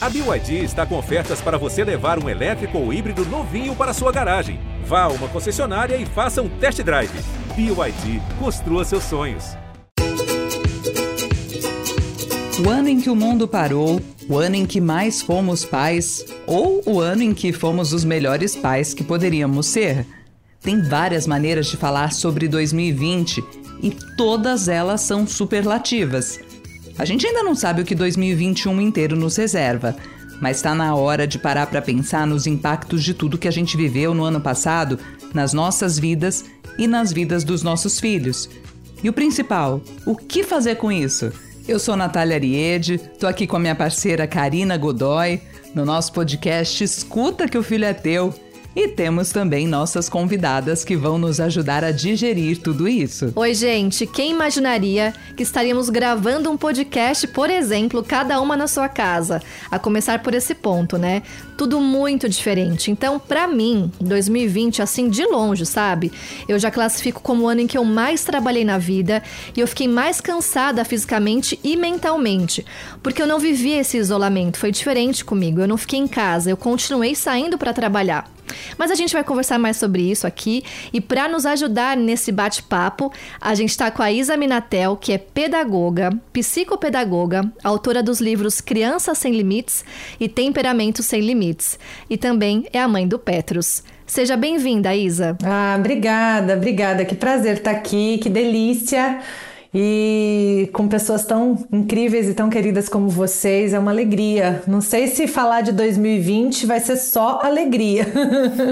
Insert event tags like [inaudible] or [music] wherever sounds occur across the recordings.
A BYD está com ofertas para você levar um elétrico ou híbrido novinho para sua garagem. Vá a uma concessionária e faça um test drive. BYD, construa seus sonhos. O ano em que o mundo parou, o ano em que mais fomos pais, ou o ano em que fomos os melhores pais que poderíamos ser. Tem várias maneiras de falar sobre 2020 e todas elas são superlativas. A gente ainda não sabe o que 2021 inteiro nos reserva, mas está na hora de parar para pensar nos impactos de tudo que a gente viveu no ano passado, nas nossas vidas e nas vidas dos nossos filhos. E o principal, o que fazer com isso? Eu sou Natália Ariede, tô aqui com a minha parceira Karina Godoy, no nosso podcast Escuta que o Filho é Teu. E temos também nossas convidadas que vão nos ajudar a digerir tudo isso. Oi, gente. Quem imaginaria que estaríamos gravando um podcast, por exemplo, cada uma na sua casa? A começar por esse ponto, né? Tudo muito diferente. Então, para mim, 2020, assim, de longe, sabe? Eu já classifico como o ano em que eu mais trabalhei na vida e eu fiquei mais cansada fisicamente e mentalmente. Porque eu não vivi esse isolamento, foi diferente comigo. Eu não fiquei em casa, eu continuei saindo para trabalhar. Mas a gente vai conversar mais sobre isso aqui e para nos ajudar nesse bate-papo, a gente está com a Isa Minatel, que é pedagoga, psicopedagoga, autora dos livros Crianças Sem Limites e Temperamento Sem Limites, e também é a mãe do Petrus. Seja bem-vinda, Isa. Ah, obrigada, obrigada. Que prazer estar aqui, que delícia e com pessoas tão incríveis e tão queridas como vocês, é uma alegria. Não sei se falar de 2020 vai ser só alegria,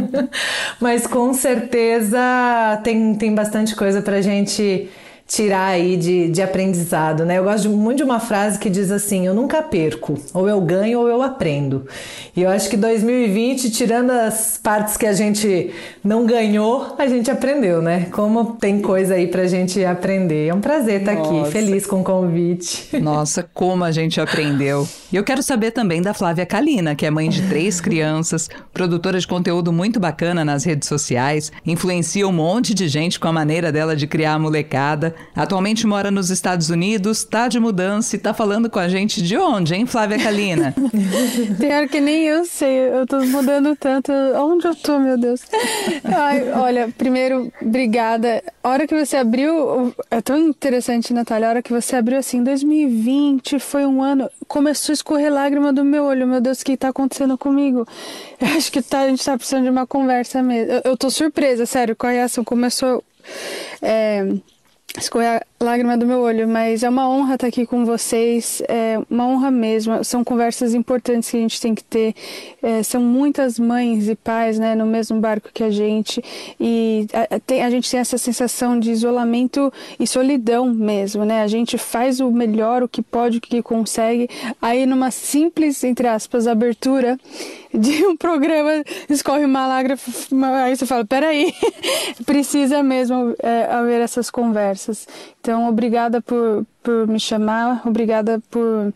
[laughs] mas com certeza tem, tem bastante coisa para gente tirar aí de, de aprendizado, né? Eu gosto muito de uma frase que diz assim: eu nunca perco, ou eu ganho ou eu aprendo. E eu acho que 2020, tirando as partes que a gente não ganhou, a gente aprendeu, né? Como tem coisa aí pra gente aprender. É um prazer estar Nossa. aqui, feliz com o convite. Nossa, como a gente aprendeu. E eu quero saber também da Flávia Kalina, que é mãe de três crianças, produtora de conteúdo muito bacana nas redes sociais, influencia um monte de gente com a maneira dela de criar a molecada. Atualmente mora nos Estados Unidos, tá de mudança e tá falando com a gente de onde, hein, Flávia Kalina? [laughs] Pior que nem eu sei, eu tô mudando tanto. Onde eu tô, meu Deus? Ai, olha, primeiro, obrigada. A hora que você abriu, é tão interessante, Natália, a hora que você abriu assim, 2020 foi um ano, começou a escorrer lágrima do meu olho, meu Deus, o que tá acontecendo comigo? Eu acho que tá, a gente tá precisando de uma conversa mesmo. Eu, eu tô surpresa, sério, com a reação começou. É, escorrer a lágrima do meu olho, mas é uma honra estar aqui com vocês, é uma honra mesmo. São conversas importantes que a gente tem que ter. É, são muitas mães e pais né, no mesmo barco que a gente, e a, tem, a gente tem essa sensação de isolamento e solidão mesmo. Né? A gente faz o melhor, o que pode, o que consegue, aí numa simples, entre aspas, abertura [laughs] de um programa escorre uma lágrima, aí você fala, peraí, [laughs] precisa mesmo é, haver essas conversas. Então, obrigada por, por me chamar, obrigada por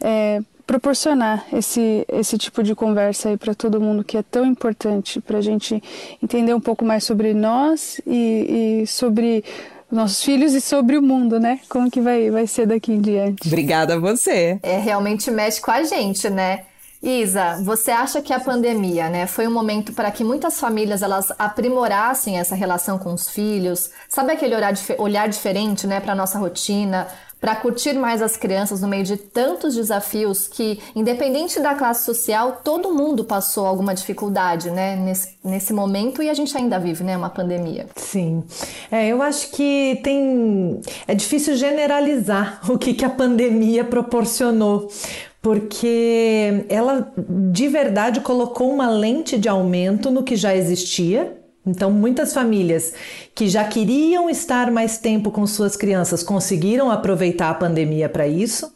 é, proporcionar esse, esse tipo de conversa aí para todo mundo que é tão importante para a gente entender um pouco mais sobre nós e, e sobre nossos filhos e sobre o mundo, né? Como que vai, vai ser daqui em diante. Obrigada a você. É, realmente mexe com a gente, né? Isa, você acha que a pandemia, né, foi um momento para que muitas famílias elas aprimorassem essa relação com os filhos? Sabe aquele olhar, olhar diferente, né, para nossa rotina, para curtir mais as crianças no meio de tantos desafios que, independente da classe social, todo mundo passou alguma dificuldade, né, nesse, nesse momento e a gente ainda vive, né, uma pandemia. Sim, é, eu acho que tem, é difícil generalizar [laughs] o que, que a pandemia proporcionou porque ela de verdade colocou uma lente de aumento no que já existia. Então, muitas famílias que já queriam estar mais tempo com suas crianças conseguiram aproveitar a pandemia para isso.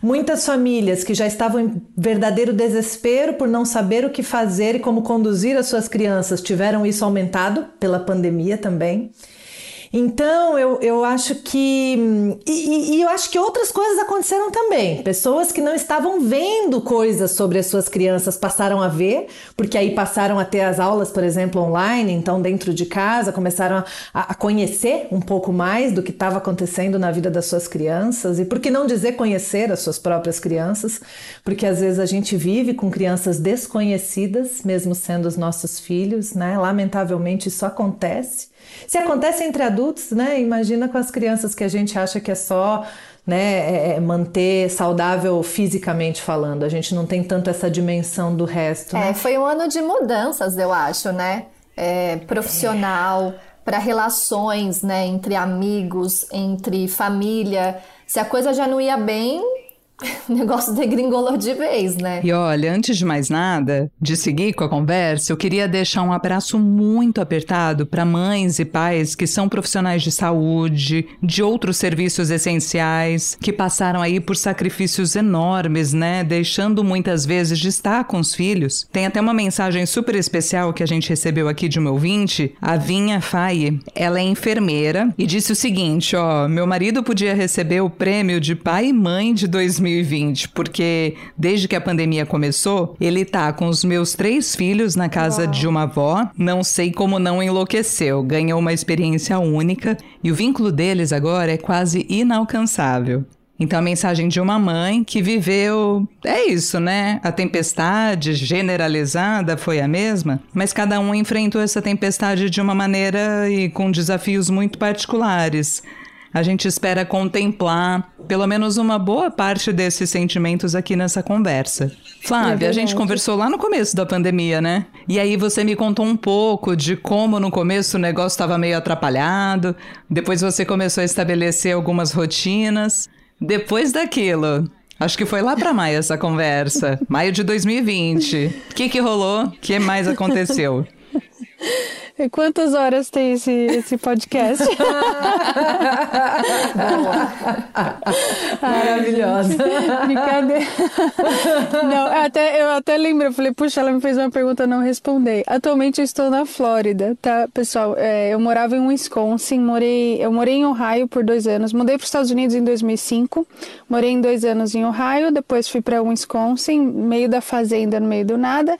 Muitas famílias que já estavam em verdadeiro desespero por não saber o que fazer e como conduzir as suas crianças tiveram isso aumentado pela pandemia também. Então, eu, eu acho que. E, e, eu acho que outras coisas aconteceram também. Pessoas que não estavam vendo coisas sobre as suas crianças passaram a ver, porque aí passaram a ter as aulas, por exemplo, online, então dentro de casa, começaram a, a conhecer um pouco mais do que estava acontecendo na vida das suas crianças. E por que não dizer conhecer as suas próprias crianças? Porque às vezes a gente vive com crianças desconhecidas, mesmo sendo os nossos filhos, né? Lamentavelmente isso acontece. Se acontece entre adultos, né? Imagina com as crianças que a gente acha que é só né, é, é manter saudável fisicamente falando. A gente não tem tanto essa dimensão do resto. É, né? foi um ano de mudanças, eu acho, né? É, profissional, para relações, né, entre amigos, entre família. Se a coisa já não ia bem, o [laughs] negócio degringolou de vez, né? E olha, antes de mais nada, de seguir com a conversa, eu queria deixar um abraço muito apertado para mães e pais que são profissionais de saúde, de outros serviços essenciais, que passaram aí por sacrifícios enormes, né? Deixando muitas vezes de estar com os filhos. Tem até uma mensagem super especial que a gente recebeu aqui de um ouvinte, a Vinha Faye. Ela é enfermeira e disse o seguinte: ó, meu marido podia receber o prêmio de pai e mãe de 2000 2020, porque desde que a pandemia começou, ele tá com os meus três filhos na casa Uau. de uma avó. Não sei como não enlouqueceu, ganhou uma experiência única e o vínculo deles agora é quase inalcançável. Então, a mensagem de uma mãe que viveu. É isso, né? A tempestade generalizada foi a mesma, mas cada um enfrentou essa tempestade de uma maneira e com desafios muito particulares a gente espera contemplar pelo menos uma boa parte desses sentimentos aqui nessa conversa. Flávia, é a gente conversou lá no começo da pandemia, né? E aí você me contou um pouco de como no começo o negócio estava meio atrapalhado, depois você começou a estabelecer algumas rotinas. Depois daquilo, Acho que foi lá para maio essa conversa, maio de 2020. O que que rolou? O que mais aconteceu? [laughs] E quantas horas tem esse, esse podcast? Maravilhosa. Brincadeira. Não, até, eu até lembro, eu falei, puxa, ela me fez uma pergunta, não respondei. Atualmente eu estou na Flórida, tá, pessoal? É, eu morava em Wisconsin, morei, eu morei em Ohio por dois anos, mudei para os Estados Unidos em 2005, morei em dois anos em Ohio, depois fui para Wisconsin, meio da fazenda, no meio do nada.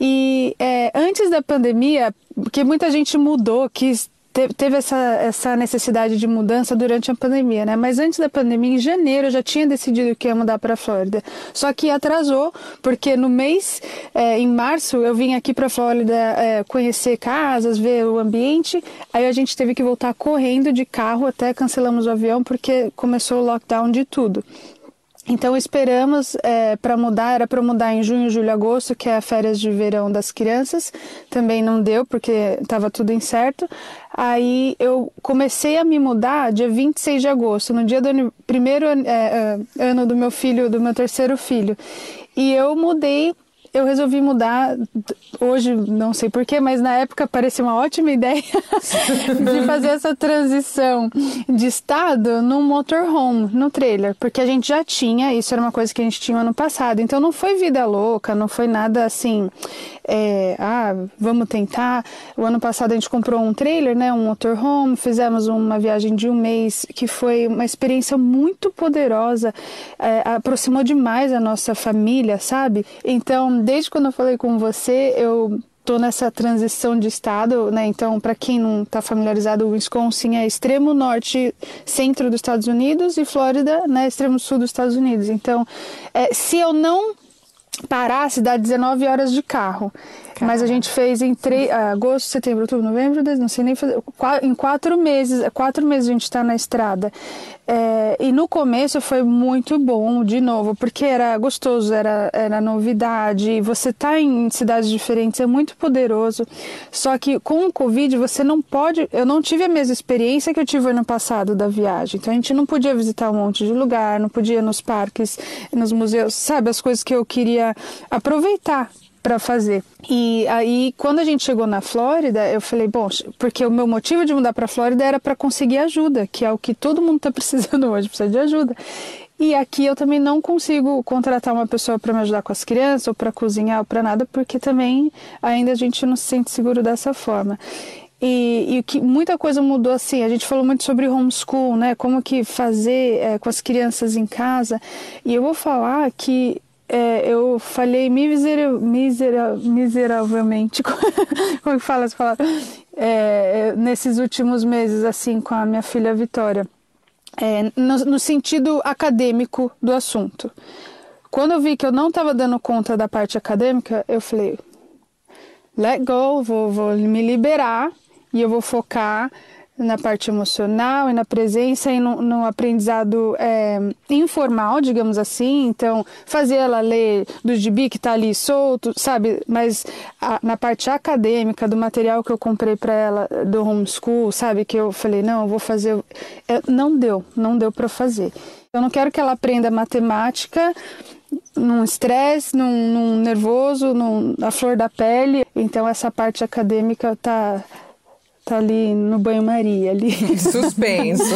E é, antes da pandemia, porque muita gente mudou, quis teve essa, essa necessidade de mudança durante a pandemia, né? Mas antes da pandemia, em janeiro, eu já tinha decidido que ia mudar para a Flórida. Só que atrasou, porque no mês, é, em março, eu vim aqui para a Flórida é, conhecer casas, ver o ambiente. Aí a gente teve que voltar correndo de carro, até cancelamos o avião, porque começou o lockdown de tudo. Então esperamos é, para mudar, era para mudar em junho, julho, agosto, que é a férias de verão das crianças. Também não deu porque estava tudo incerto. Aí eu comecei a me mudar dia 26 de agosto, no dia do primeiro é, é, ano do meu filho, do meu terceiro filho. E eu mudei eu resolvi mudar hoje, não sei porquê, mas na época parecia uma ótima ideia [laughs] de fazer essa transição de estado num motorhome, no trailer, porque a gente já tinha, isso era uma coisa que a gente tinha ano passado, então não foi vida louca, não foi nada assim, é, ah, vamos tentar. O ano passado a gente comprou um trailer, né, um motorhome, fizemos uma viagem de um mês que foi uma experiência muito poderosa, é, aproximou demais a nossa família, sabe? Então desde quando eu falei com você, eu estou nessa transição de estado, né? Então, para quem não está familiarizado, o Wisconsin é extremo norte, centro dos Estados Unidos e Flórida, né? Extremo sul dos Estados Unidos. Então, é, se eu não parasse, dá 19 horas de carro. Caramba. Mas a gente fez em tre... agosto, setembro, outubro, novembro, não sei nem fazer. Em quatro meses, quatro meses a gente está na estrada. É, e no começo foi muito bom, de novo, porque era gostoso, era, era novidade. Você tá em cidades diferentes é muito poderoso. Só que com o Covid você não pode. Eu não tive a mesma experiência que eu tive ano passado da viagem. Então a gente não podia visitar um monte de lugar, não podia ir nos parques, nos museus, sabe? As coisas que eu queria aproveitar para fazer. E aí, quando a gente chegou na Flórida, eu falei, bom, porque o meu motivo de mudar para a Flórida era para conseguir ajuda, que é o que todo mundo está [laughs] precisando hoje, precisa de ajuda. E aqui eu também não consigo contratar uma pessoa para me ajudar com as crianças, ou para cozinhar, ou para nada, porque também ainda a gente não se sente seguro dessa forma. E, e, que muita coisa mudou assim. A gente falou muito sobre homeschool, né? Como que fazer é, com as crianças em casa. E eu vou falar que é, eu falhei misera, misera, miseravelmente, [laughs] como que fala essa palavra? É, nesses últimos meses, assim, com a minha filha Vitória. É, no, no sentido acadêmico do assunto. Quando eu vi que eu não estava dando conta da parte acadêmica, eu falei, let go, vou, vou me liberar e eu vou focar na parte emocional e na presença e no, no aprendizado é, informal, digamos assim. Então, fazer ela ler do gibi que está ali solto, sabe? Mas a, na parte acadêmica, do material que eu comprei para ela do homeschool, sabe? Que eu falei, não, eu vou fazer. É, não deu, não deu para fazer. Eu não quero que ela aprenda matemática num estresse, num, num nervoso, num, na flor da pele. Então, essa parte acadêmica está tá ali no banho-maria ali. [laughs] Suspenso.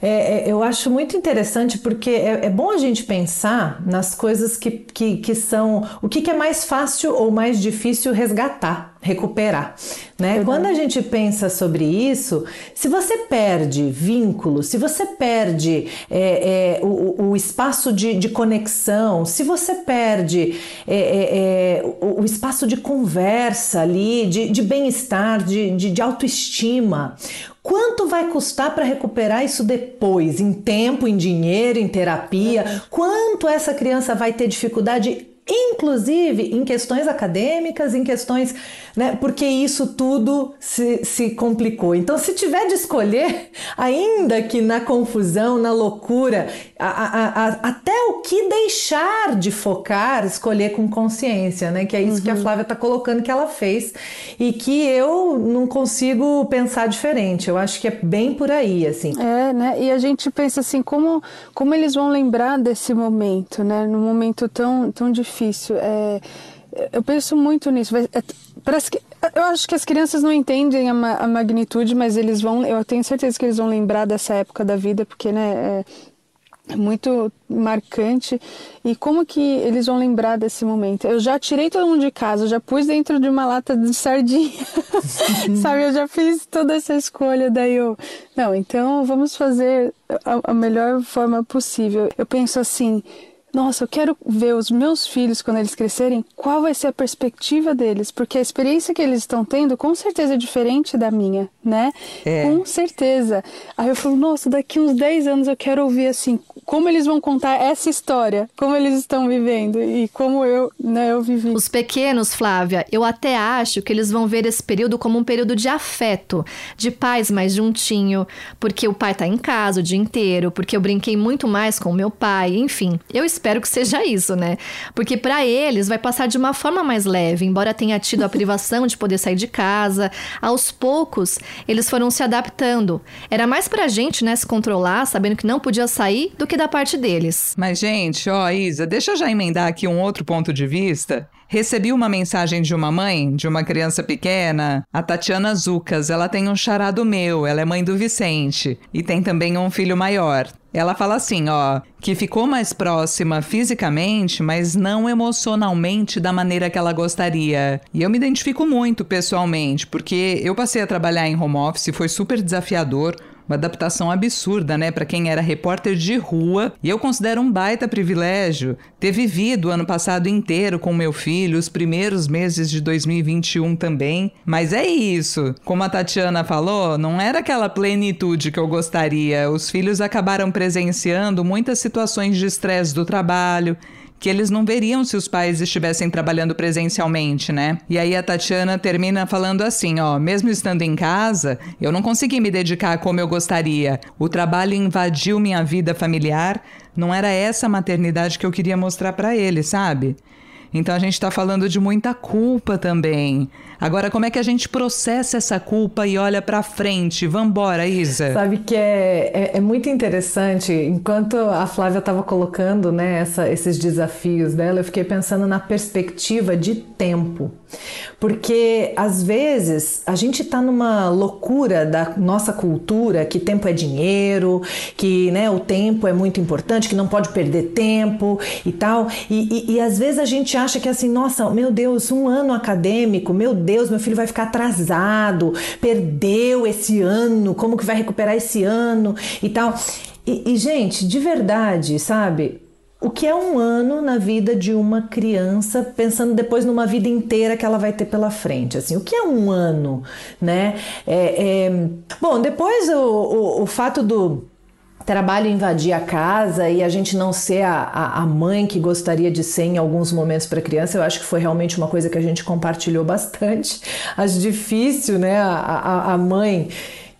é, é, eu acho muito interessante porque é, é, bom a gente pensar nas coisas que, que, que são o que, que é mais fácil ou mais difícil resgatar recuperar. Né? Quando a gente pensa sobre isso, se você perde vínculo, se você perde é, é, o, o, espaço de, de, conexão, se você perde é, é, é o, o, espaço de conversa ali, de, de bem-estar, de, de, de autoestima, Quanto vai custar para recuperar isso depois? Em tempo, em dinheiro, em terapia? Quanto essa criança vai ter dificuldade inclusive em questões acadêmicas, em questões, né, porque isso tudo se, se complicou. Então, se tiver de escolher, [laughs] ainda que na confusão, na loucura, a, a, a, até o que deixar de focar, escolher com consciência, né, que é isso uhum. que a uhum. Flávia está colocando que ela fez e que eu não consigo pensar diferente. Eu acho que é bem por aí, assim. É, né? E a gente pensa assim, como, como eles vão lembrar desse momento, né, num momento tão, tão difícil difícil. É, eu penso muito nisso. É, parece que, eu acho que as crianças não entendem a, a, magnitude, mas eles vão. Eu tenho certeza que eles vão lembrar dessa época da vida, porque né, é, é muito marcante. E como que eles vão lembrar desse momento? Eu já tirei todo mundo de casa, já pus dentro de uma lata de sardinha, [laughs] sabe? Eu já fiz toda essa escolha. Daí eu, não, então vamos fazer a, a melhor forma possível. Eu penso assim nossa, eu quero ver os meus filhos quando eles crescerem, qual vai ser a perspectiva deles, porque a experiência que eles estão tendo com certeza é diferente da minha, né? É. Com certeza. Aí eu falo, nossa, daqui uns 10 anos eu quero ouvir assim, como eles vão contar essa história, como eles estão vivendo e como eu, né, eu vivi. Os pequenos, Flávia, eu até acho que eles vão ver esse período como um período de afeto, de pais mais juntinho, porque o pai tá em casa o dia inteiro, porque eu brinquei muito mais com o meu pai, enfim. Eu espero espero que seja isso, né? Porque para eles vai passar de uma forma mais leve, embora tenha tido a privação de poder sair de casa. Aos poucos, eles foram se adaptando. Era mais pra gente, né, se controlar, sabendo que não podia sair, do que da parte deles. Mas, gente, ó, Isa, deixa eu já emendar aqui um outro ponto de vista. Recebi uma mensagem de uma mãe, de uma criança pequena, a Tatiana Zucas. Ela tem um charado meu, ela é mãe do Vicente. E tem também um filho maior. Ela fala assim, ó, que ficou mais próxima fisicamente, mas não emocionalmente da maneira que ela gostaria. E eu me identifico muito pessoalmente, porque eu passei a trabalhar em home office, foi super desafiador. Uma adaptação absurda, né, para quem era repórter de rua. E eu considero um baita privilégio ter vivido o ano passado inteiro com meu filho, os primeiros meses de 2021 também. Mas é isso. Como a Tatiana falou, não era aquela plenitude que eu gostaria. Os filhos acabaram presenciando muitas situações de estresse do trabalho que eles não veriam se os pais estivessem trabalhando presencialmente, né? E aí a Tatiana termina falando assim, ó, mesmo estando em casa, eu não consegui me dedicar como eu gostaria. O trabalho invadiu minha vida familiar. Não era essa maternidade que eu queria mostrar para ele, sabe? Então a gente está falando de muita culpa também. Agora, como é que a gente processa essa culpa e olha para frente? Vambora, Isa. Sabe que é, é, é muito interessante. Enquanto a Flávia estava colocando né, essa, esses desafios dela, eu fiquei pensando na perspectiva de tempo. Porque às vezes a gente está numa loucura da nossa cultura que tempo é dinheiro, que né, o tempo é muito importante, que não pode perder tempo e tal. E, e, e às vezes a gente acha que assim, nossa, meu Deus, um ano acadêmico, meu Deus, meu filho vai ficar atrasado, perdeu esse ano, como que vai recuperar esse ano e tal. E, e gente, de verdade, sabe? o que é um ano na vida de uma criança, pensando depois numa vida inteira que ela vai ter pela frente. Assim, o que é um ano, né? É, é... Bom, depois o, o, o fato do trabalho invadir a casa e a gente não ser a, a, a mãe que gostaria de ser em alguns momentos para a criança, eu acho que foi realmente uma coisa que a gente compartilhou bastante. [laughs] Acho difícil, né? A, a, mãe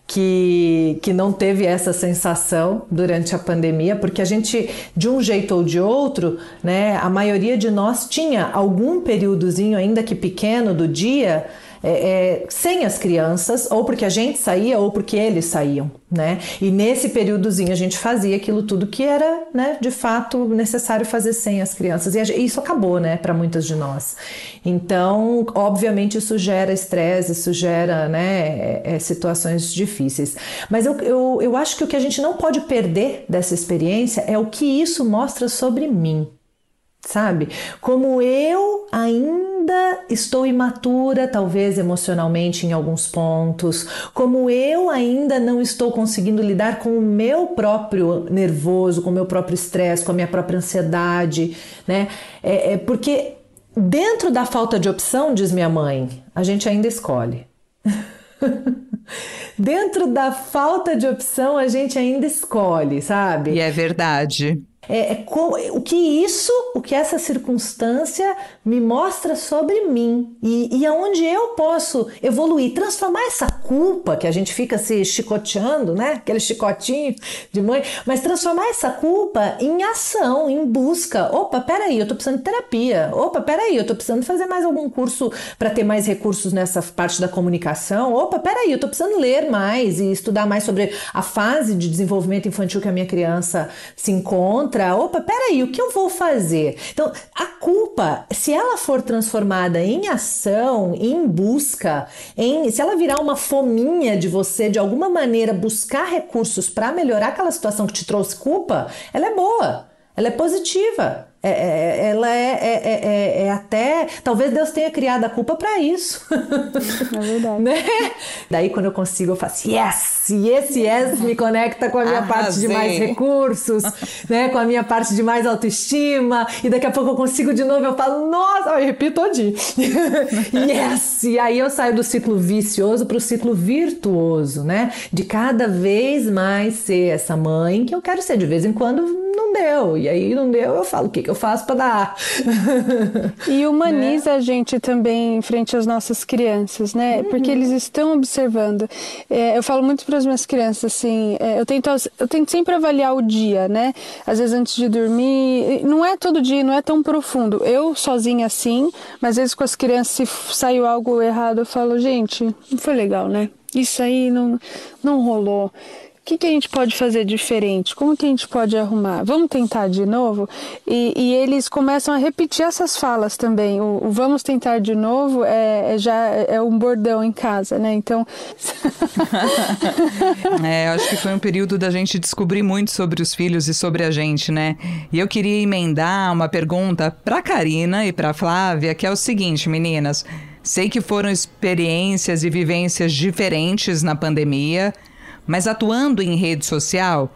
que, que não teve essa sensação durante a pandemia, porque a gente, de um jeito ou de outro, né, a maioria de nós tinha algum períodozinho, ainda que pequeno, do dia é, é, sem as crianças, ou porque a gente saía, ou porque eles saíam, né? E nesse períodozinho a gente fazia aquilo tudo que era, né, de fato necessário fazer sem as crianças. E isso acabou, né, para muitas de nós. Então, obviamente, isso gera estresse, isso gera, né, é, é, situações difíceis. Mas eu, eu, eu acho que o que a gente não pode perder dessa experiência é o que isso mostra sobre mim sabe? Como eu ainda estou imatura, talvez emocionalmente em alguns pontos, como eu ainda não estou conseguindo lidar com o meu próprio nervoso, com o meu próprio estresse, com a minha própria ansiedade, né? É, é porque dentro da falta de opção, diz minha mãe, a gente ainda escolhe. [laughs] dentro da falta de opção, a gente ainda escolhe, sabe? E é verdade. É, é como, o que isso, o que essa circunstância me mostra sobre mim e, e aonde eu posso evoluir, transformar essa culpa que a gente fica se chicoteando, né? Aquele chicotinho de mãe, mas transformar essa culpa em ação, em busca. Opa, peraí, eu tô precisando de terapia. Opa, peraí, eu tô precisando fazer mais algum curso para ter mais recursos nessa parte da comunicação. Opa, peraí, eu tô precisando ler mais e estudar mais sobre a fase de desenvolvimento infantil que a minha criança se encontra encontrar, opa, peraí, o que eu vou fazer? Então, a culpa, se ela for transformada em ação, em busca, em se ela virar uma fominha de você, de alguma maneira buscar recursos para melhorar aquela situação que te trouxe culpa, ela é boa, ela é positiva. É, é, ela é, é, é, é, até. Talvez Deus tenha criado a culpa para isso. [laughs] É verdade. né? Daí, quando eu consigo, eu faço yes! E esse yes me conecta com a minha Arrasei. parte de mais recursos, né? com a minha parte de mais autoestima. E daqui a pouco eu consigo de novo, eu falo, nossa, eu repito todinho. [laughs] yes! E aí eu saio do ciclo vicioso para o ciclo virtuoso, né? De cada vez mais ser essa mãe que eu quero ser. De vez em quando não deu. E aí não deu, eu falo o que, que eu faço para dar. [laughs] E humaniza né? a gente também em frente às nossas crianças, né? Uhum. Porque eles estão observando. É, eu falo muito para as minhas crianças assim, é, eu tento eu tento sempre avaliar o dia, né? Às vezes antes de dormir, não é todo dia, não é tão profundo. Eu sozinha assim, mas às vezes com as crianças se saiu algo errado, eu falo, gente, não foi legal, né? Isso aí não não rolou que, que a gente pode fazer diferente? Como que a gente pode arrumar? Vamos tentar de novo? E, e eles começam a repetir essas falas também. O, o vamos tentar de novo é, é, já é um bordão em casa, né? Então. [laughs] é, acho que foi um período da gente descobrir muito sobre os filhos e sobre a gente, né? E eu queria emendar uma pergunta para Karina e para Flávia, que é o seguinte, meninas. Sei que foram experiências e vivências diferentes na pandemia. Mas atuando em rede social,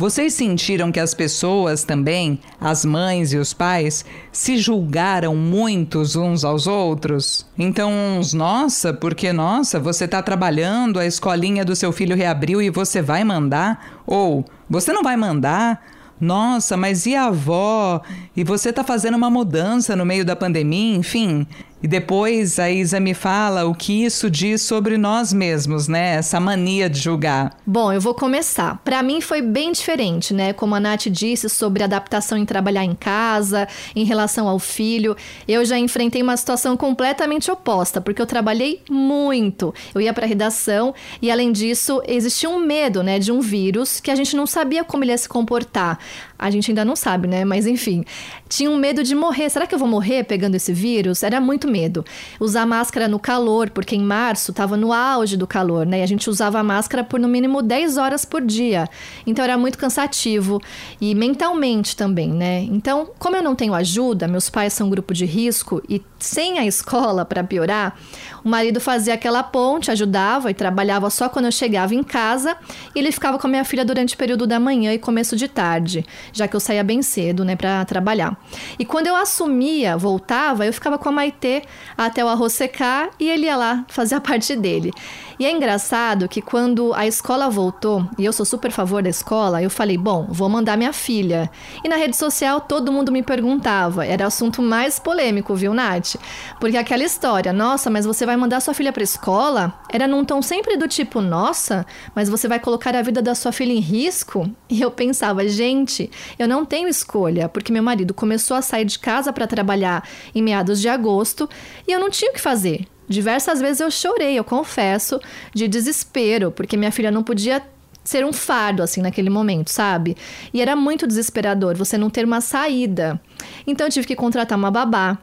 vocês sentiram que as pessoas também, as mães e os pais, se julgaram muitos uns aos outros? Então, uns, nossa, porque nossa, você está trabalhando, a escolinha do seu filho reabriu e você vai mandar? Ou você não vai mandar? Nossa, mas e a avó? E você está fazendo uma mudança no meio da pandemia, enfim. E depois a Isa me fala o que isso diz sobre nós mesmos, né? Essa mania de julgar. Bom, eu vou começar. Para mim foi bem diferente, né? Como a Nath disse sobre adaptação em trabalhar em casa, em relação ao filho. Eu já enfrentei uma situação completamente oposta, porque eu trabalhei muito. Eu ia para redação e além disso, existia um medo, né, de um vírus que a gente não sabia como ele ia se comportar. A gente ainda não sabe, né? Mas enfim, tinha um medo de morrer. Será que eu vou morrer pegando esse vírus? Era muito medo. Usar máscara no calor, porque em março estava no auge do calor, né? E a gente usava máscara por no mínimo 10 horas por dia. Então era muito cansativo e mentalmente também, né? Então, como eu não tenho ajuda, meus pais são grupo de risco e sem a escola para piorar, o marido fazia aquela ponte, ajudava e trabalhava só quando eu chegava em casa e ele ficava com a minha filha durante o período da manhã e começo de tarde, já que eu saía bem cedo, né, para trabalhar. E quando eu assumia, voltava, eu ficava com a Maitê até o arroz secar e ele ia lá fazer a [laughs] parte dele. E é engraçado que quando a escola voltou, e eu sou super favor da escola, eu falei, bom, vou mandar minha filha. E na rede social todo mundo me perguntava, era o assunto mais polêmico, viu, Nath? Porque aquela história, nossa, mas você vai mandar sua filha para escola? Era num tom sempre do tipo, nossa, mas você vai colocar a vida da sua filha em risco? E eu pensava, gente, eu não tenho escolha, porque meu marido começou a sair de casa para trabalhar em meados de agosto e eu não tinha o que fazer. Diversas vezes eu chorei, eu confesso, de desespero, porque minha filha não podia ser um fardo assim naquele momento, sabe? E era muito desesperador você não ter uma saída. Então eu tive que contratar uma babá.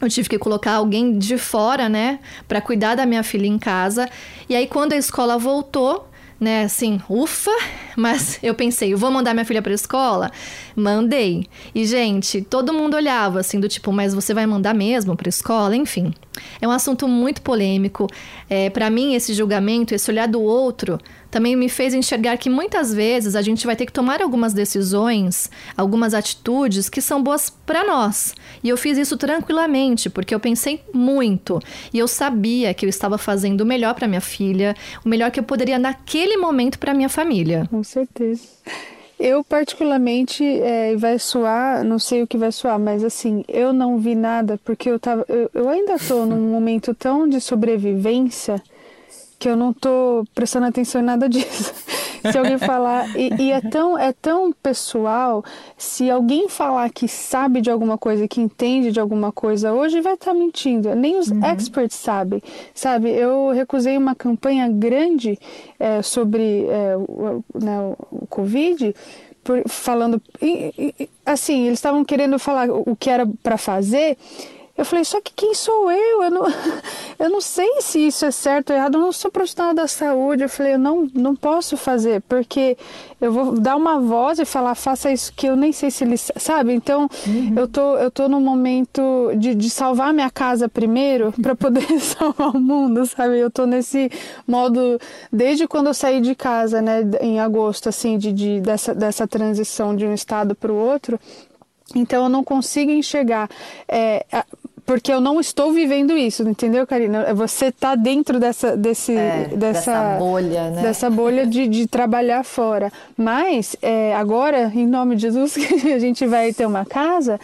Eu tive que colocar alguém de fora, né, para cuidar da minha filha em casa. E aí quando a escola voltou, né, assim, ufa, mas eu pensei, vou mandar minha filha para escola? Mandei. E gente, todo mundo olhava assim do tipo, mas você vai mandar mesmo para escola? Enfim, é um assunto muito polêmico. É, para mim esse julgamento, esse olhar do outro, também me fez enxergar que muitas vezes a gente vai ter que tomar algumas decisões, algumas atitudes que são boas para nós. E eu fiz isso tranquilamente, porque eu pensei muito e eu sabia que eu estava fazendo o melhor para minha filha, o melhor que eu poderia naquele momento para minha família. Com certeza. Eu, particularmente, é, vai soar, não sei o que vai soar, mas assim, eu não vi nada porque eu tava. Eu, eu ainda estou num momento tão de sobrevivência que eu não tô prestando atenção em nada disso. [laughs] se alguém falar e, e, é tão é tão pessoal, se alguém falar que sabe de alguma coisa, que entende de alguma coisa hoje, vai estar tá mentindo. Nem os uhum. experts sabem, sabe? Eu recusei uma campanha grande é, sobre é, o, né, o Covid. Por, falando assim, eles estavam querendo falar o que era para fazer eu falei, só que quem sou eu? Eu não, [laughs] eu não sei se isso é certo ou errado, eu não sou profissional da saúde. Eu falei, eu não, não posso fazer, porque eu vou dar uma voz e falar, faça isso que eu nem sei se eles. Sabe? Então, uhum. eu, tô, eu tô no momento de, de salvar minha casa primeiro para poder [laughs] salvar o mundo, sabe? Eu tô nesse modo desde quando eu saí de casa, né, em agosto, assim, de, de dessa, dessa transição de um estado para o outro. Então eu não consigo enxergar. É, porque eu não estou vivendo isso, entendeu, Karina? Você está dentro dessa, desse, é, dessa, dessa, bolha, né? Dessa bolha de, de trabalhar fora. Mas é, agora, em nome de Jesus, [laughs] que a gente vai ter uma casa,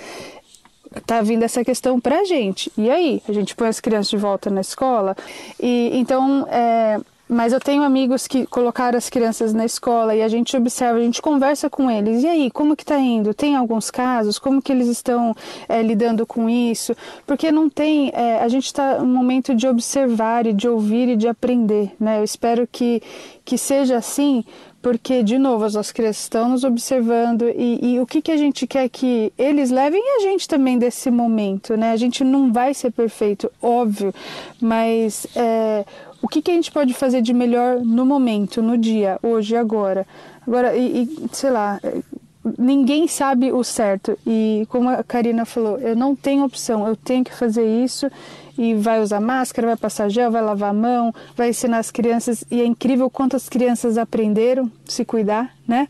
tá vindo essa questão pra gente. E aí? A gente põe as crianças de volta na escola? E então, é, mas eu tenho amigos que colocaram as crianças na escola e a gente observa, a gente conversa com eles. E aí, como que está indo? Tem alguns casos? Como que eles estão é, lidando com isso? Porque não tem, é, a gente está no momento de observar e de ouvir e de aprender, né? Eu espero que, que seja assim, porque, de novo, as nossas crianças estão nos observando e, e, o que, que a gente quer que eles levem a gente também desse momento, né? A gente não vai ser perfeito, óbvio, mas é, o que, que a gente pode fazer de melhor no momento, no dia, hoje, agora. Agora, e, e sei lá, ninguém sabe o certo. E como a Karina falou, eu não tenho opção, eu tenho que fazer isso e vai usar máscara, vai passar gel, vai lavar a mão, vai ensinar as crianças. E é incrível quantas crianças aprenderam se cuidar, né?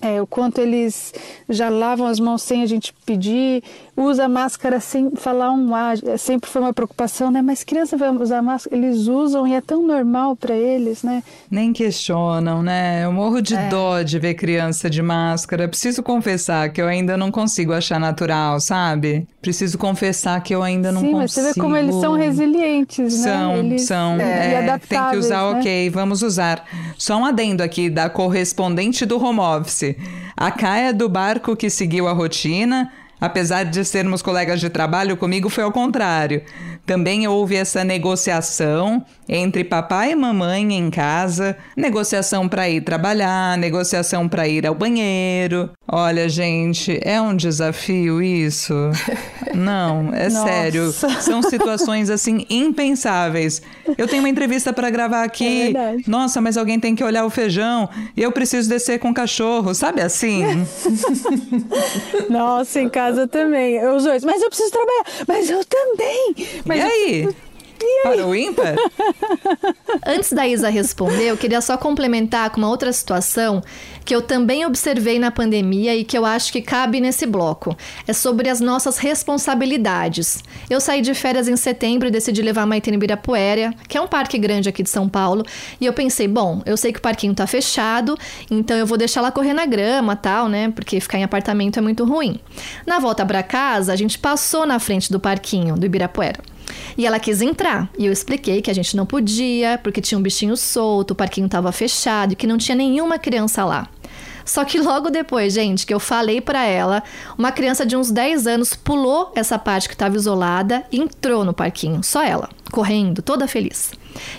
É, o quanto eles já lavam as mãos sem a gente pedir, usa máscara sem falar um ar. É, sempre foi uma preocupação, né? Mas criança vai usar máscara, eles usam e é tão normal para eles, né? Nem questionam, né? Eu morro de é. dó de ver criança de máscara. Preciso confessar que eu ainda não consigo achar natural, sabe? Preciso confessar que eu ainda não Sim, consigo. Mas você vê como eles são resilientes, né? São, eles, são. É, é, tem que usar, né? ok, vamos usar. Só um adendo aqui da correspondente do home office. A Caia do barco que seguiu a rotina Apesar de sermos colegas de trabalho, comigo foi ao contrário. Também houve essa negociação entre papai e mamãe em casa, negociação para ir trabalhar, negociação para ir ao banheiro. Olha, gente, é um desafio isso? [laughs] Não, é sério. São situações assim impensáveis. Eu tenho uma entrevista para gravar É aqui. verdade. Nossa, mas alguém tem que olhar o feijão e eu preciso descer com o cachorro, sabe assim? [laughs] Nossa, em casa também. Os dois. Mas eu preciso trabalhar. Mas eu também. Mas e aí? Para o ímpar? [laughs] Antes da Isa responder, eu queria só complementar com uma outra situação que eu também observei na pandemia e que eu acho que cabe nesse bloco. É sobre as nossas responsabilidades. Eu saí de férias em setembro e decidi levar a Maitene Ibirapuera, que é um parque grande aqui de São Paulo, e eu pensei, bom, eu sei que o parquinho tá fechado, então eu vou deixar ela correr na grama, tal, né? Porque ficar em apartamento é muito ruim. Na volta para casa, a gente passou na frente do parquinho do Ibirapuera. E ela quis entrar. E eu expliquei que a gente não podia, porque tinha um bichinho solto, o parquinho estava fechado e que não tinha nenhuma criança lá. Só que logo depois, gente, que eu falei para ela, uma criança de uns 10 anos pulou essa parte que estava isolada e entrou no parquinho, só ela, correndo, toda feliz.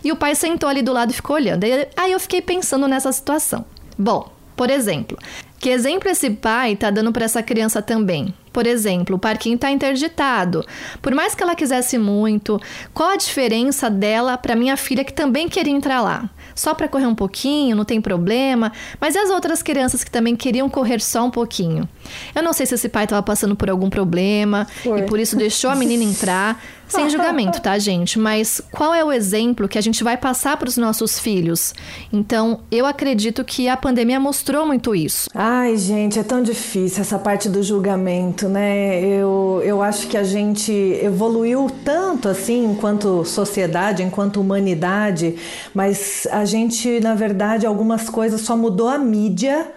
E o pai sentou ali do lado e ficou olhando. Aí eu fiquei pensando nessa situação. Bom, por exemplo, que exemplo esse pai tá dando para essa criança também? Por exemplo, o parquinho tá interditado. Por mais que ela quisesse muito, qual a diferença dela para minha filha que também queria entrar lá? Só para correr um pouquinho, não tem problema. Mas e as outras crianças que também queriam correr só um pouquinho? Eu não sei se esse pai estava passando por algum problema Foi. e por isso deixou a menina entrar. Sem julgamento, [laughs] tá, gente? Mas qual é o exemplo que a gente vai passar para os nossos filhos? Então, eu acredito que a pandemia mostrou muito isso. Ai, gente, é tão difícil essa parte do julgamento, né? Eu, eu acho que a gente evoluiu tanto assim enquanto sociedade, enquanto humanidade, mas a gente, na verdade, algumas coisas só mudou a mídia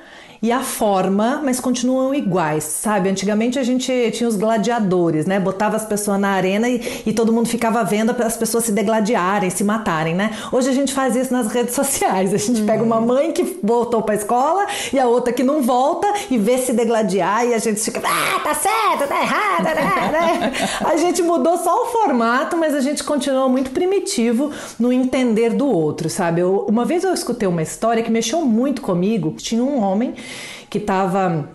e a forma, mas continuam iguais, sabe? Antigamente a gente tinha os gladiadores, né? Botava as pessoas na arena e, e todo mundo ficava vendo as pessoas se degladiarem, se matarem, né? Hoje a gente faz isso nas redes sociais. A gente pega uma mãe que voltou pra escola e a outra que não volta e vê se degladiar e a gente fica, ah, tá certo, tá errado, né? [laughs] A gente mudou só o formato, mas a gente continuou muito primitivo no entender do outro, sabe? Eu- uma vez eu escutei uma história que mexeu muito comigo. Tinha um homem que estava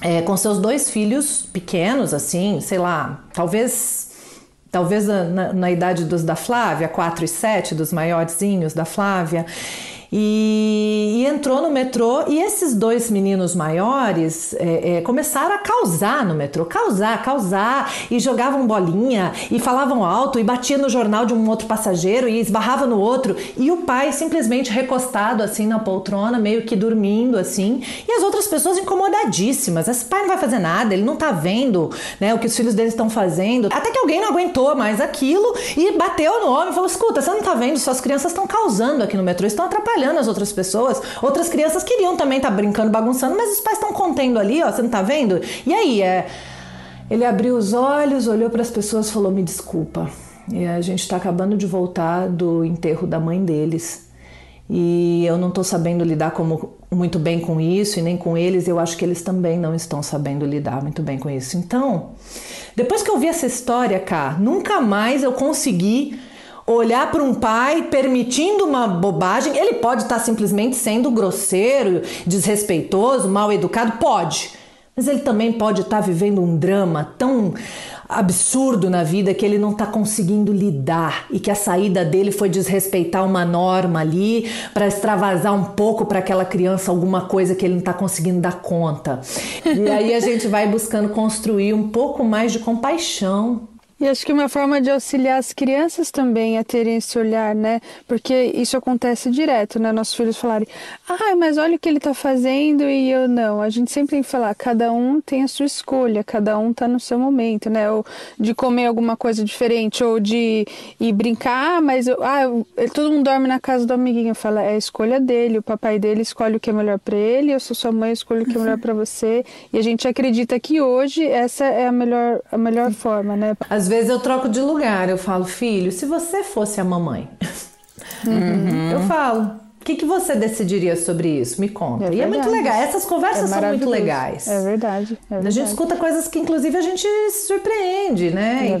é, com seus dois filhos pequenos, assim, sei lá, talvez talvez na, na- idade dos da Flávia, 4 e 7, dos maiorzinhos da Flávia. E, e entrou no metrô e esses dois meninos maiores é, é, começaram a causar no metrô, causar, causar, e jogavam bolinha, e falavam alto, e batia no jornal de um outro passageiro, e esbarrava no outro, e o pai simplesmente recostado assim na poltrona, meio que dormindo assim, e as outras pessoas incomodadíssimas. Esse pai não vai fazer nada, ele não tá vendo né, o que os filhos deles estão fazendo. Até que alguém não aguentou mais aquilo e bateu no homem e falou: escuta, você não tá vendo? Suas crianças estão causando aqui no metrô, estão atrapalhando as outras pessoas. Outras crianças queriam também estar brincando, bagunçando, mas os pais estão contendo ali, ó, você não tá vendo? E aí, é. Ele abriu os olhos, olhou para as pessoas falou: Me desculpa. E a gente está acabando de voltar do enterro da mãe deles. E eu não estou sabendo lidar como, muito bem com isso e nem com eles. Eu acho que eles também não estão sabendo lidar muito bem com isso. Então, depois que eu vi essa história, cá, nunca mais eu consegui olhar para um pai permitindo uma bobagem. Ele pode estar simplesmente sendo grosseiro, desrespeitoso, mal educado, pode. Mas ele também pode estar vivendo um drama tão absurdo na vida que ele não está conseguindo lidar e que a saída dele foi desrespeitar uma norma ali para extravasar um pouco para aquela criança alguma coisa que ele não está conseguindo dar conta. E aí a gente vai buscando construir um pouco mais de compaixão E acho que uma forma de auxiliar as crianças também a terem esse olhar, né? Porque isso acontece direto, né? Nossos filhos falarem, ah, mas olha o que ele tá fazendo e eu não. A gente sempre tem que falar, cada um tem a sua escolha, cada um tá no seu momento, né? Ou de comer alguma coisa diferente, ou de ir brincar, mas eu, ah, eu- todo mundo dorme na casa do amiguinho. Fala, é a escolha dele, o papai dele escolhe o que é melhor para ele, eu sou sua mãe, eu escolho o que é melhor para você. E a gente acredita que hoje essa é a melhor, a melhor forma, né? Às vezes eu troco de lugar, eu falo, filho, se você fosse a mamãe, eu falo, que, que você decidiria sobre isso? Me conta. É e é muito verdade. legal. Essas conversas É são muito legais. É verdade. é A gente verdade. escuta coisas que, inclusive, a gente se surpreende, né? É e tal.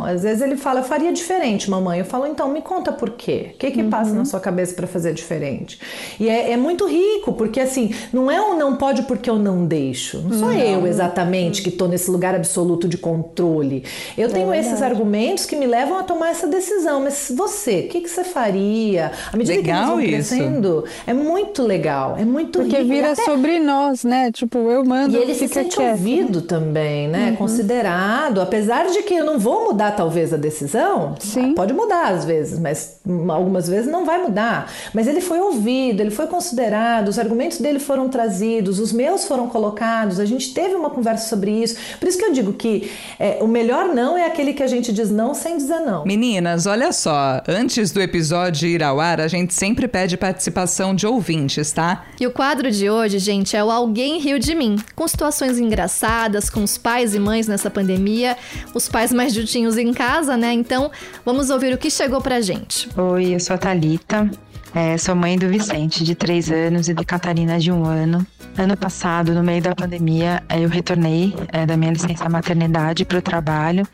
verdade. Às vezes ele fala, eu faria diferente, mamãe. Eu falo, então, me conta por quê. O que que passa Uhum. na sua cabeça para fazer diferente? E é, é muito rico, porque assim, não é um não pode porque eu não deixo. Não sou eu exatamente que estou nesse lugar absoluto de controle. Eu tenho esses É verdade. argumentos que me levam a tomar essa decisão. Mas você, o que, que você faria? À medida que eles Legal vão isso. Crescendo, é muito legal, é muito Porque rico. Vira até- sobre nós, né? Tipo, eu mando, e ele se fica sente quieto. ouvido também, né? Uhum. Considerado. Apesar de que eu não vou mudar, talvez, a decisão. Sim. Pode mudar às vezes, mas algumas vezes não vai mudar. Mas ele foi ouvido, ele foi considerado, os argumentos dele foram trazidos, os meus foram colocados, a gente teve uma conversa sobre isso. Por isso que eu digo que é, o melhor não é aquele que a gente diz não sem dizer não. Meninas, olha só. Antes do episódio ir ao ar, a gente sempre pede participação de ouvintes, tá? E o quadro de hoje, gente, é o Alguém Riu de Mim, com situações engraçadas com os pais e mães nessa pandemia, os pais mais juntinhos em casa, né? Então, vamos ouvir o que chegou pra gente. Oi, eu sou a Thalita, é, sou mãe do Vicente, de 3 anos, e de Catarina, de 1 ano. Ano passado, no meio da pandemia, é, eu retornei é, da minha licença maternidade para o trabalho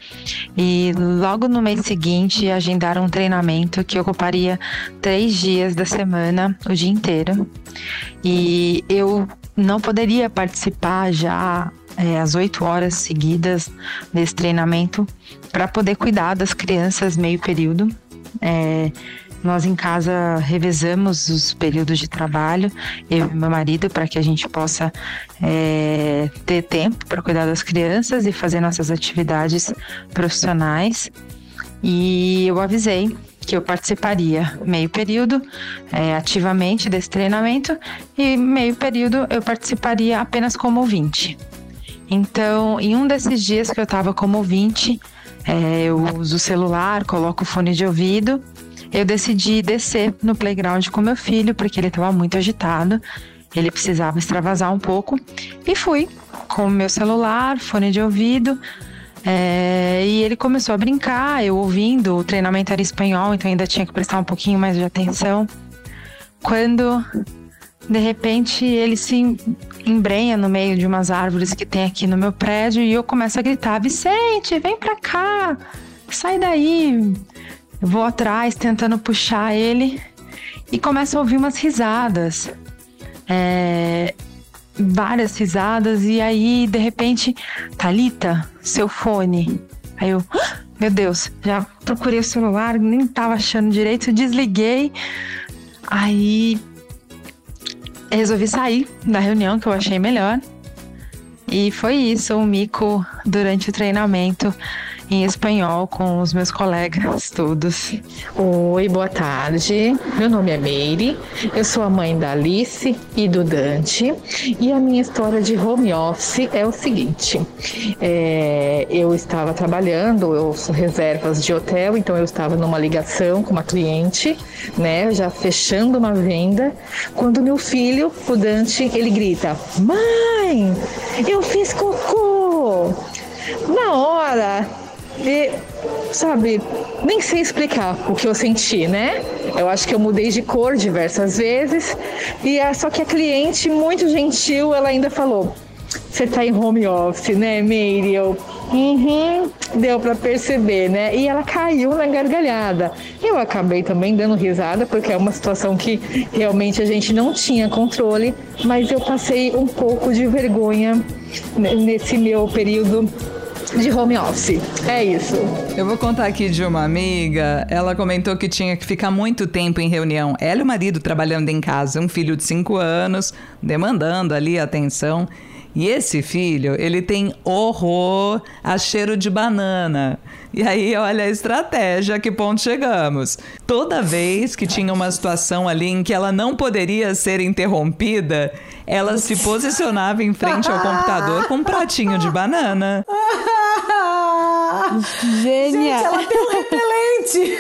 e logo no mês seguinte agendaram um treinamento que ocuparia três dias da semana, o dia inteiro. E eu não poderia participar já é, às 8 horas seguidas desse treinamento para poder cuidar das crianças meio período. É, nós em casa revezamos os períodos de trabalho, eu e meu marido, para que a gente possa é, ter tempo para cuidar das crianças e fazer nossas atividades profissionais. E eu avisei que eu participaria meio período é, ativamente desse treinamento e meio período eu participaria apenas como ouvinte. Então, em um desses dias que eu estava como ouvinte, é, eu uso o celular, coloco o fone de ouvido, eu decidi descer no playground com meu filho, porque ele estava muito agitado, ele precisava extravasar um pouco, e fui com o meu celular, fone de ouvido, é, e ele começou a brincar, eu ouvindo, o treinamento era espanhol, então ainda tinha que prestar um pouquinho mais de atenção. Quando de repente ele se embrenha no meio de umas árvores que tem aqui no meu prédio e eu começo a gritar: Vicente, vem pra cá, sai daí. Eu vou atrás tentando puxar ele e começo a ouvir umas risadas. É, várias risadas e aí de repente, Talita, seu fone. Aí eu, "Ah, meu Deus, já procurei o celular, nem tava achando direito, desliguei. Aí resolvi sair da reunião que eu achei melhor. E foi isso, o mico durante o treinamento em espanhol com os meus colegas todos. Oi, boa tarde. Meu nome é Meire, eu sou a mãe da Alice e do Dante. E a minha história de home office é o seguinte: é, eu estava trabalhando, eu sou reservas de hotel, então eu estava numa ligação com uma cliente, né, já fechando uma venda, quando meu filho, o Dante, ele grita: Mãe, eu fiz cocô! Na hora, e, sabe, nem sei explicar o que eu senti, né? Eu acho que eu mudei de cor diversas vezes. E é só que a cliente, muito gentil, ela ainda falou: Você tá em home office, né, Meire? Eu, uhum, deu pra perceber, né? E ela caiu na gargalhada. Eu acabei também dando risada, porque é uma situação que realmente a gente não tinha controle, mas eu passei um pouco de vergonha nesse meu período de home office. É isso. Eu vou contar aqui de uma amiga. Ela comentou que tinha que ficar muito tempo em reunião. Ela e o marido trabalhando em casa, um filho de 5 anos, demandando ali atenção. E esse filho, ele tem horror a cheiro de banana. E aí, olha a estratégia, a que ponto chegamos. Toda vez que tinha uma situação ali em que ela não poderia ser interrompida, ela se posicionava em frente ao computador com um pratinho de banana. [laughs] Gente, Genial. ela tem um repelente.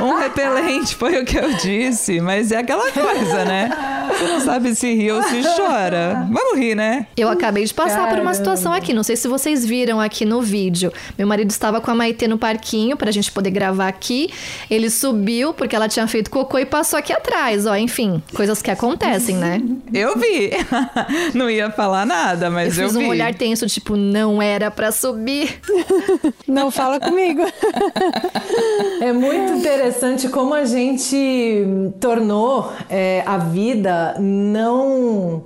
Um repelente, foi o que eu disse, mas é aquela coisa, né? Você não sabe se ri ou se chora. Vamos rir, né? Eu acabei de passar por uma Caramba. situação aqui. Não sei se vocês viram aqui no vídeo. Meu marido estava com a Maitê no parquinho pra gente poder gravar aqui. Ele subiu porque ela tinha feito cocô e passou aqui atrás, ó. Enfim, coisas que acontecem, né? Eu vi. [laughs] Não ia falar nada, mas eu eu, fiz vi. um olhar tenso, tipo, não era pra subir. [laughs] Não fala comigo. É muito interessante como a gente tornou é, a vida não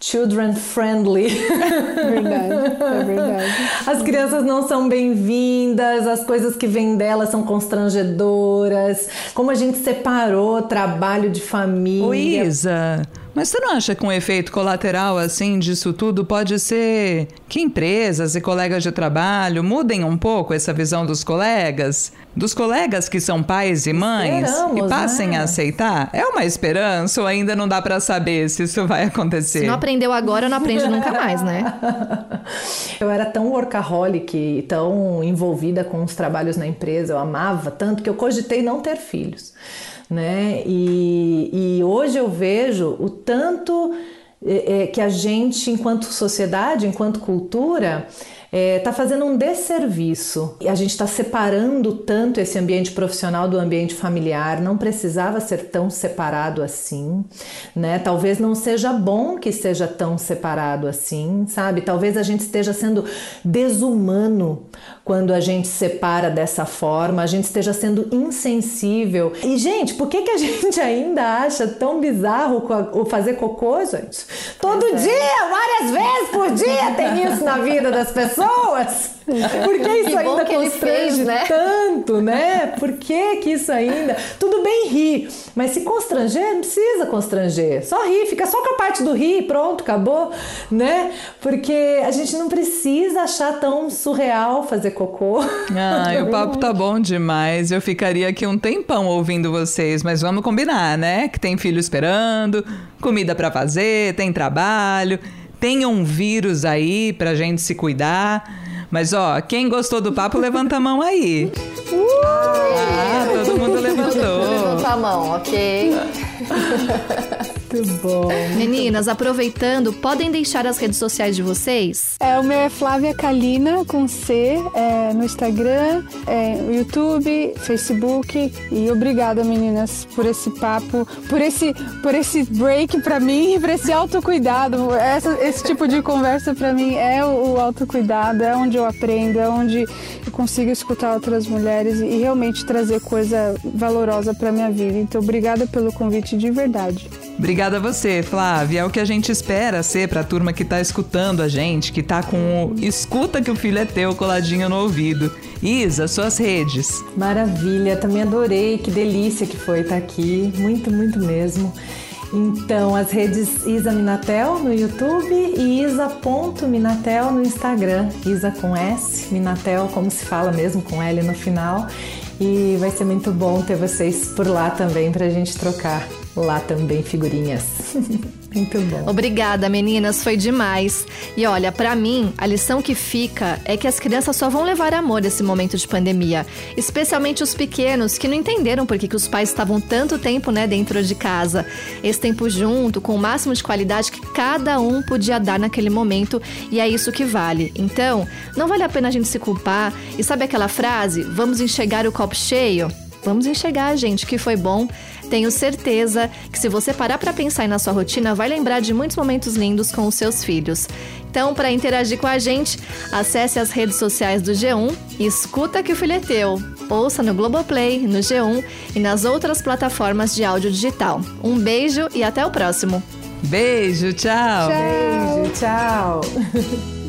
children friendly. Verdade, é verdade. As crianças não são bem-vindas, as coisas que vêm delas são constrangedoras. Como a gente separou trabalho de família. Ô, Isa, mas você não acha que um efeito colateral assim disso tudo pode ser que empresas e colegas de trabalho mudem um pouco essa visão dos colegas? Dos colegas que são pais e mães Esperamos, e passem né? a aceitar? É uma esperança ou ainda não dá pra saber se isso vai acontecer? Se não aprendeu agora, não aprende [laughs] nunca mais, né? Eu era tão workaholic e tão envolvida com os trabalhos na empresa, eu amava tanto que eu cogitei não ter filhos, né? E, e hoje eu vejo o tanto é, é, que a gente, enquanto sociedade, enquanto cultura, está fazendo um desserviço. E a gente está separando tanto esse ambiente profissional do ambiente familiar, não precisava ser tão separado assim, né? Talvez não seja bom que seja tão separado assim, sabe? Talvez a gente esteja sendo desumano quando a gente separa dessa forma, a gente esteja sendo insensível. E, gente, por que, que a [laughs] gente ainda acha tão bizarro o fazer cocô, gente? Todo dia, várias vezes por dia tem isso na vida das pessoas. [laughs] Por que isso Que ainda que constrange fez, né? tanto, né? Por que que isso ainda? Tudo bem rir, mas se constranger, não precisa constranger. Só rir, fica só com a parte do rir, pronto, acabou, né? Porque a gente não precisa achar tão surreal fazer cocô. Ah, [laughs] o papo tá bom demais. Eu ficaria aqui um tempão ouvindo vocês, mas vamos combinar, né? Que tem filho esperando, comida pra fazer, tem trabalho, tem um vírus aí pra gente se cuidar. Mas ó, quem gostou do papo, levanta a mão aí. Ah, todo mundo [laughs] levantou. Levantar a mão, ok? [laughs] Muito bom. Meninas, aproveitando, podem deixar as redes sociais de vocês? É, o meu é Flávia Kalina, com C, é, no Instagram, é, no YouTube, Facebook. E obrigada, meninas, por esse papo, por esse, por esse break pra mim, [laughs] por esse autocuidado. Essa, esse tipo de conversa pra mim é o, o autocuidado, é onde eu aprendo, é onde eu consigo escutar outras mulheres e, e realmente trazer coisa valorosa pra minha vida. Então, obrigada pelo convite de verdade. Obrigada a você, Flávia. É o que a gente espera ser pra turma que tá escutando a gente, que tá com o Escuta que o filho é teu coladinho no ouvido. Isa, suas redes. Maravilha, também adorei, que delícia que foi estar aqui, muito, muito mesmo. Então, as redes Isa Minatel no YouTube e isa.minatel no Instagram. Isa com S, Minatel, como se fala mesmo, com L no final. E vai ser muito bom ter vocês por lá também pra gente trocar lá também figurinhas. Muito [laughs] bom. Obrigada, meninas, foi demais. E olha, pra mim, a lição que fica é que as crianças só vão levar amor nesse momento de pandemia, especialmente os pequenos que não entenderam por que, que os pais estavam tanto tempo, né, dentro de casa. Esse tempo junto, com o máximo de qualidade que cada um podia dar naquele momento, e é isso que vale. Então, não vale a pena a gente se culpar. E sabe aquela frase, vamos enxergar o copo cheio? Vamos enxergar, gente, que foi bom. Tenho certeza que se você parar para pensar aí na sua rotina, vai lembrar de muitos momentos lindos com os seus filhos. Então, para interagir com a gente, acesse as redes sociais do G1 e escuta que o filho é teu. Ouça no Globoplay, no G1 e nas outras plataformas de áudio digital. Um beijo e até o próximo. Beijo, tchau. Beijo, tchau. [laughs]